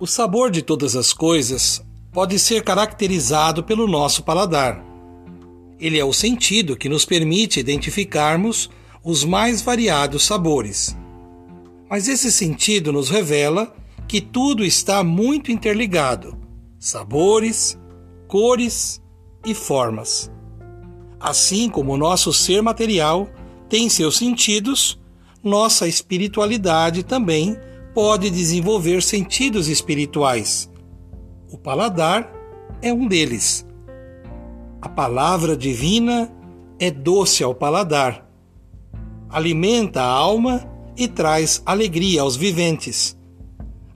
O sabor de todas as coisas pode ser caracterizado pelo nosso paladar. Ele é o sentido que nos permite identificarmos os mais variados sabores. Mas esse sentido nos revela que tudo está muito interligado: sabores, cores e formas. Assim como o nosso ser material tem seus sentidos, nossa espiritualidade também pode desenvolver sentidos espirituais. O paladar é um deles. A palavra divina é doce ao paladar, alimenta a alma e traz alegria aos viventes.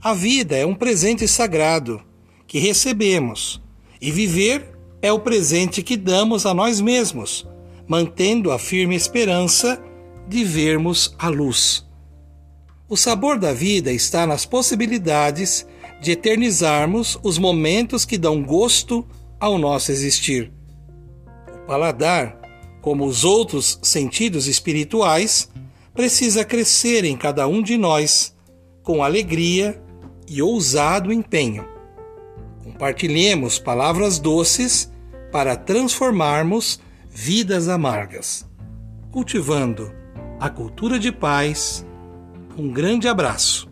A vida é um presente sagrado que recebemos, e viver é o presente que damos a nós mesmos, mantendo a firme esperança de vermos a luz. O sabor da vida está nas possibilidades de eternizarmos os momentos que dão gosto ao nosso existir. O paladar, como os outros sentidos espirituais, precisa crescer em cada um de nós com alegria e ousado empenho. Compartilhemos palavras doces para transformarmos vidas amargas, cultivando a cultura de paz um grande abraço.